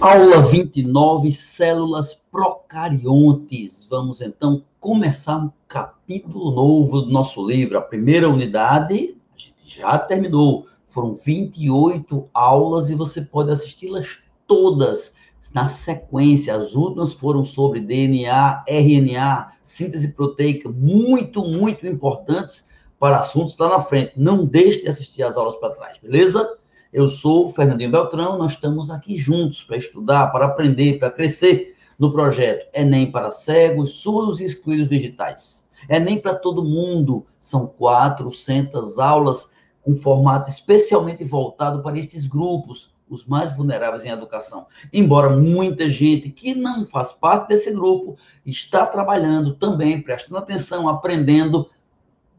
Aula 29, células procariontes. Vamos então começar um capítulo novo do nosso livro. A primeira unidade, a gente já terminou. Foram 28 aulas e você pode assisti-las todas na sequência. As últimas foram sobre DNA, RNA, síntese proteica, muito, muito importantes para assuntos lá na frente. Não deixe de assistir as aulas para trás, beleza? Eu sou o Fernandinho Beltrão, nós estamos aqui juntos para estudar, para aprender, para crescer no projeto Enem para cegos, surdos e excluídos digitais. Enem para todo mundo, são 400 aulas com formato especialmente voltado para estes grupos, os mais vulneráveis em educação. Embora muita gente que não faz parte desse grupo está trabalhando também, prestando atenção, aprendendo,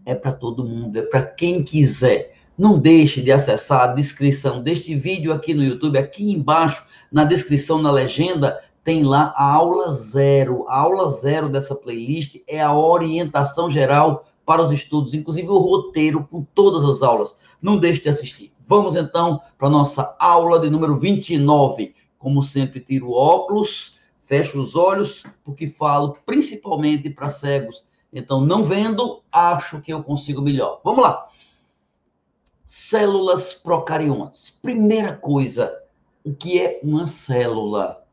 é para todo mundo, é para quem quiser. Não deixe de acessar a descrição deste vídeo aqui no YouTube, aqui embaixo, na descrição, na legenda, tem lá a aula zero. A aula zero dessa playlist é a orientação geral para os estudos, inclusive o roteiro com todas as aulas. Não deixe de assistir. Vamos então para a nossa aula de número 29. Como sempre, tiro óculos, fecho os olhos, porque falo principalmente para cegos. Então, não vendo, acho que eu consigo melhor. Vamos lá células procariontes. Primeira coisa, o que é uma célula?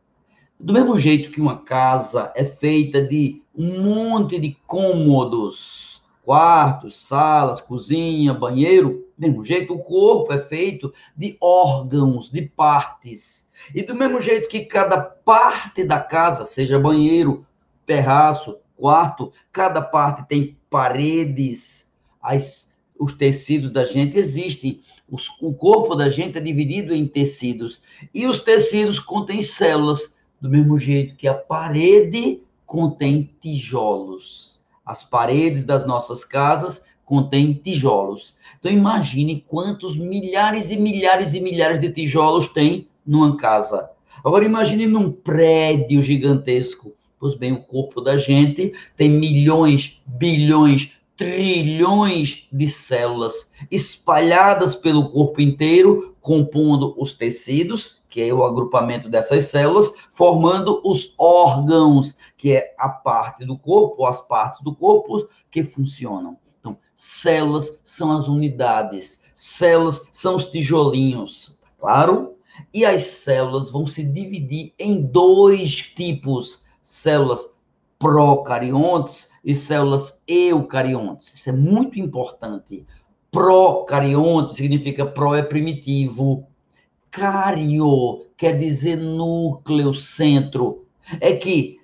Do mesmo jeito que uma casa é feita de um monte de cômodos, quartos, salas, cozinha, banheiro, do mesmo jeito o corpo é feito de órgãos, de partes. E do mesmo jeito que cada parte da casa, seja banheiro, terraço, quarto, cada parte tem paredes, as os tecidos da gente existem. Os, o corpo da gente é dividido em tecidos. E os tecidos contêm células, do mesmo jeito que a parede contém tijolos. As paredes das nossas casas contêm tijolos. Então imagine quantos milhares e milhares e milhares de tijolos tem numa casa. Agora imagine num prédio gigantesco. Pois bem, o corpo da gente tem milhões, bilhões, trilhões de células espalhadas pelo corpo inteiro, compondo os tecidos, que é o agrupamento dessas células, formando os órgãos, que é a parte do corpo, as partes do corpo que funcionam. Então, células são as unidades, células são os tijolinhos, claro? E as células vão se dividir em dois tipos: células procariontes e células eucariontes. Isso é muito importante. Procarionte significa pro é primitivo. Cario quer dizer núcleo, centro. É que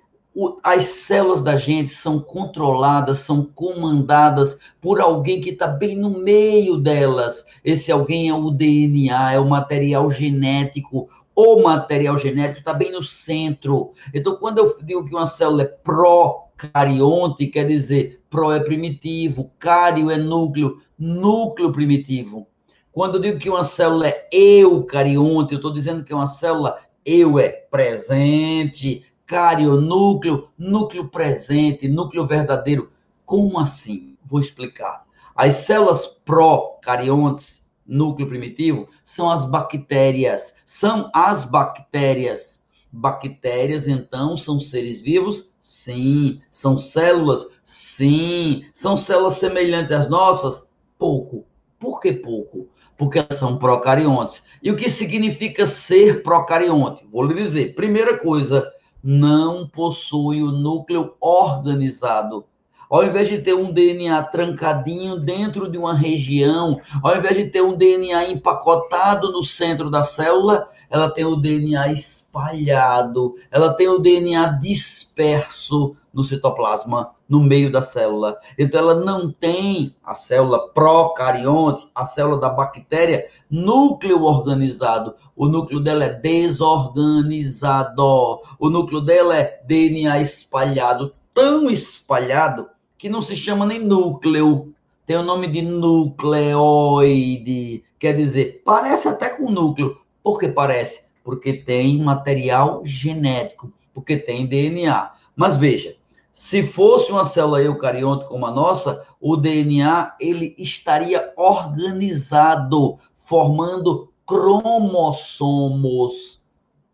as células da gente são controladas, são comandadas por alguém que está bem no meio delas. Esse alguém é o DNA, é o material genético. O material genético está bem no centro. Então, quando eu digo que uma célula é pró Carionte quer dizer pro é primitivo, cário é núcleo, núcleo primitivo. Quando eu digo que uma célula é eucarionte, eu estou dizendo que uma célula eu é presente, cário, núcleo, núcleo presente, núcleo verdadeiro. Como assim? Vou explicar. As células procariontes, núcleo primitivo, são as bactérias. São as bactérias Bactérias, então, são seres vivos? Sim. São células? Sim. São células semelhantes às nossas? Pouco. Por que pouco? Porque são procariontes. E o que significa ser procarionte? Vou lhe dizer. Primeira coisa, não possui o núcleo organizado. Ao invés de ter um DNA trancadinho dentro de uma região, ao invés de ter um DNA empacotado no centro da célula, ela tem o DNA espalhado, ela tem o DNA disperso no citoplasma, no meio da célula. Então ela não tem a célula procarionte, a célula da bactéria, núcleo organizado. O núcleo dela é desorganizado. O núcleo dela é DNA espalhado, tão espalhado que não se chama nem núcleo, tem o nome de nucleoide, quer dizer, parece até com núcleo. Por que parece? Porque tem material genético, porque tem DNA. Mas veja, se fosse uma célula eucarionte como a nossa, o DNA ele estaria organizado, formando cromossomos.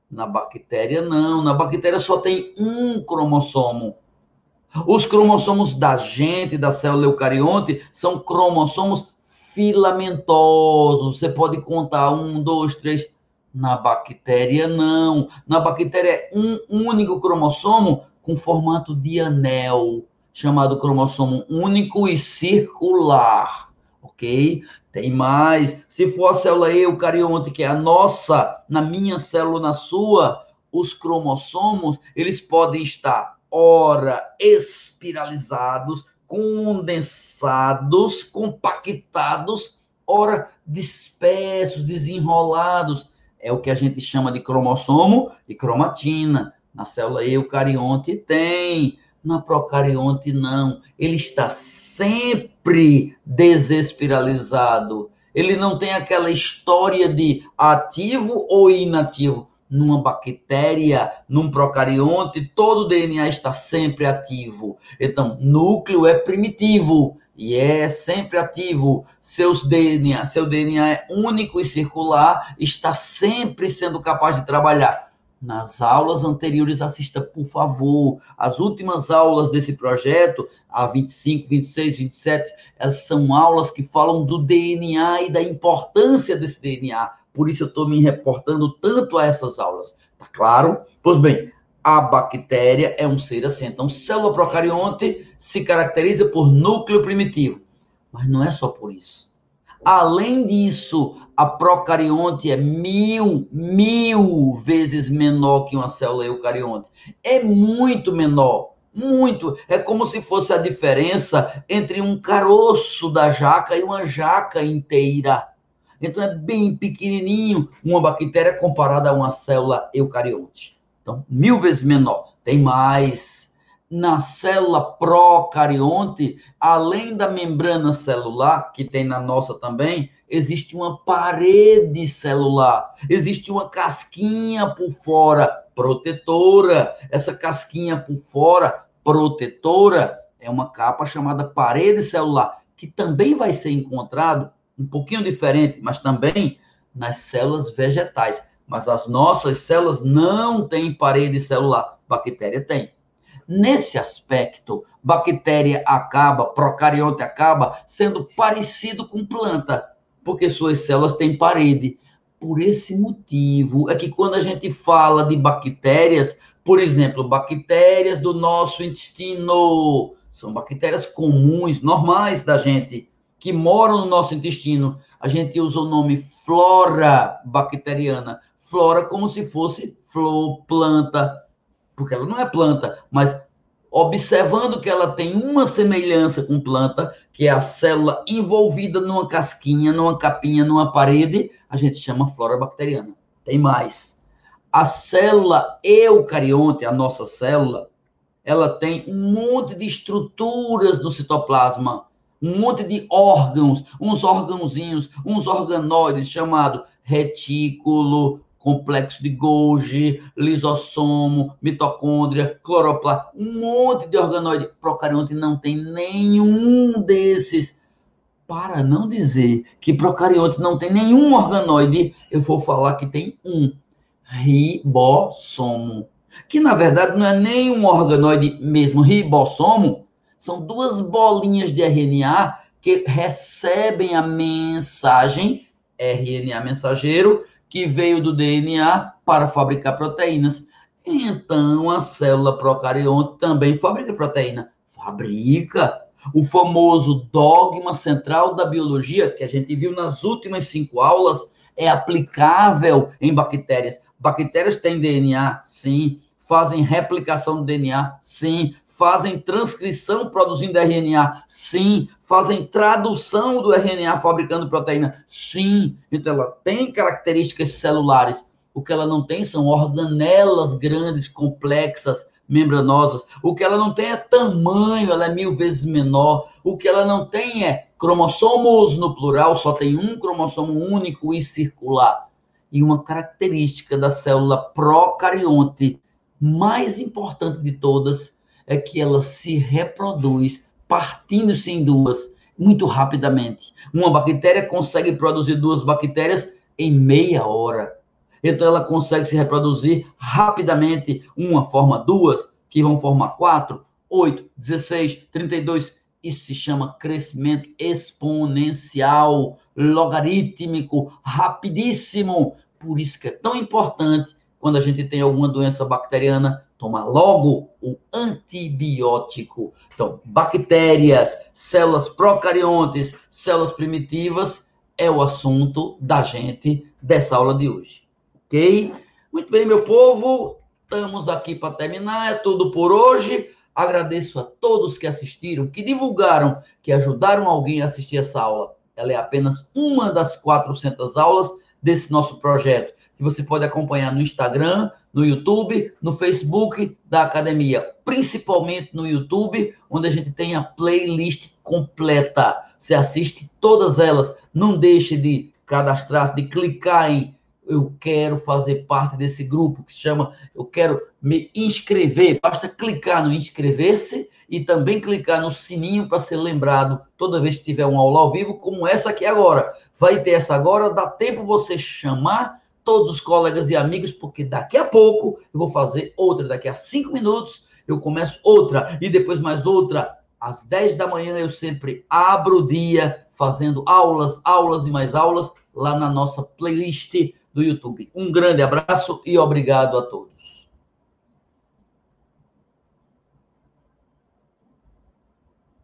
Na bactéria, não. Na bactéria só tem um cromossomo. Os cromossomos da gente, da célula eucarionte, são cromossomos filamentosos. Você pode contar um, dois, três. Na bactéria, não. Na bactéria é um único cromossomo com formato de anel, chamado cromossomo único e circular. Ok? Tem mais. Se for a célula eucarionte, que é a nossa, na minha célula, na sua, os cromossomos, eles podem estar, ora, espiralizados, condensados, compactados, ora, dispersos, desenrolados. É o que a gente chama de cromossomo e cromatina. Na célula eucarionte tem na procarionte, não. Ele está sempre desespiralizado. Ele não tem aquela história de ativo ou inativo. Numa bactéria, num procarionte, todo o DNA está sempre ativo. Então, núcleo é primitivo e é sempre ativo. Seus DNA, seu DNA é único e circular, está sempre sendo capaz de trabalhar nas aulas anteriores, assista, por favor. As últimas aulas desse projeto, a 25, 26, 27, elas são aulas que falam do DNA e da importância desse DNA. Por isso eu estou me reportando tanto a essas aulas. Tá claro? Pois bem, a bactéria é um ser assim. Então, célula procarionte se caracteriza por núcleo primitivo. Mas não é só por isso. Além disso, a procarionte é mil, mil vezes menor que uma célula eucarionte. É muito menor, muito. É como se fosse a diferença entre um caroço da jaca e uma jaca inteira. Então é bem pequenininho uma bactéria comparada a uma célula eucarionte. Então, mil vezes menor. Tem mais na célula procarionte, além da membrana celular, que tem na nossa também, existe uma parede celular, existe uma casquinha por fora protetora. Essa casquinha por fora protetora é uma capa chamada parede celular, que também vai ser encontrado um pouquinho diferente, mas também nas células vegetais. Mas as nossas células não têm parede celular, bactéria tem. Nesse aspecto, bactéria acaba, procarionte acaba sendo parecido com planta, porque suas células têm parede. Por esse motivo é que quando a gente fala de bactérias, por exemplo, bactérias do nosso intestino, são bactérias comuns, normais da gente, que moram no nosso intestino. A gente usa o nome flora bacteriana. Flora como se fosse flor, planta, porque ela não é planta, mas observando que ela tem uma semelhança com planta, que é a célula envolvida numa casquinha, numa capinha, numa parede, a gente chama flora bacteriana. Tem mais. A célula eucarionte, a nossa célula, ela tem um monte de estruturas no citoplasma, um monte de órgãos, uns órgãozinhos, uns organoides chamado retículo, complexo de Golgi, lisossomo, mitocôndria, cloroplasta, um monte de organoide. Procarionte não tem nenhum desses. Para não dizer que procarionte não tem nenhum organoide, eu vou falar que tem um ribossomo, que na verdade não é nem um organoide mesmo, ribossomo, são duas bolinhas de RNA que recebem a mensagem RNA mensageiro que veio do DNA para fabricar proteínas. Então, a célula procarionte também fabrica proteína. Fabrica. O famoso dogma central da biologia, que a gente viu nas últimas cinco aulas, é aplicável em bactérias. Bactérias têm DNA? Sim. Fazem replicação do DNA? Sim fazem transcrição produzindo RNA? Sim. Fazem tradução do RNA fabricando proteína? Sim. Então ela tem características celulares. O que ela não tem são organelas grandes, complexas, membranosas. O que ela não tem é tamanho, ela é mil vezes menor. O que ela não tem é cromossomos no plural, só tem um cromossomo único e circular. E uma característica da célula procarionte mais importante de todas é que ela se reproduz partindo-se em duas muito rapidamente. Uma bactéria consegue produzir duas bactérias em meia hora. então ela consegue se reproduzir rapidamente, uma forma duas, que vão formar quatro, oito, dezesseis, trinta e dois. Isso se chama crescimento exponencial, logarítmico, rapidíssimo. Por isso que é tão importante, quando a gente tem alguma doença bacteriana, tomar logo o antibiótico. Então, bactérias, células procariontes, células primitivas é o assunto da gente dessa aula de hoje. Ok? Muito bem, meu povo. Estamos aqui para terminar. É tudo por hoje. Agradeço a todos que assistiram, que divulgaram, que ajudaram alguém a assistir essa aula. Ela é apenas uma das 400 aulas desse nosso projeto, que você pode acompanhar no Instagram, no YouTube, no Facebook da academia, principalmente no YouTube, onde a gente tem a playlist completa. Você assiste todas elas. Não deixe de cadastrar, de clicar em eu quero fazer parte desse grupo que se chama Eu quero me inscrever. Basta clicar no inscrever-se e também clicar no sininho para ser lembrado toda vez que tiver uma aula ao vivo, como essa aqui agora. Vai ter essa agora, dá tempo você chamar todos os colegas e amigos, porque daqui a pouco eu vou fazer outra. Daqui a cinco minutos eu começo outra e depois mais outra. Às 10 da manhã eu sempre abro o dia fazendo aulas, aulas e mais aulas lá na nossa playlist do YouTube. Um grande abraço e obrigado a todos.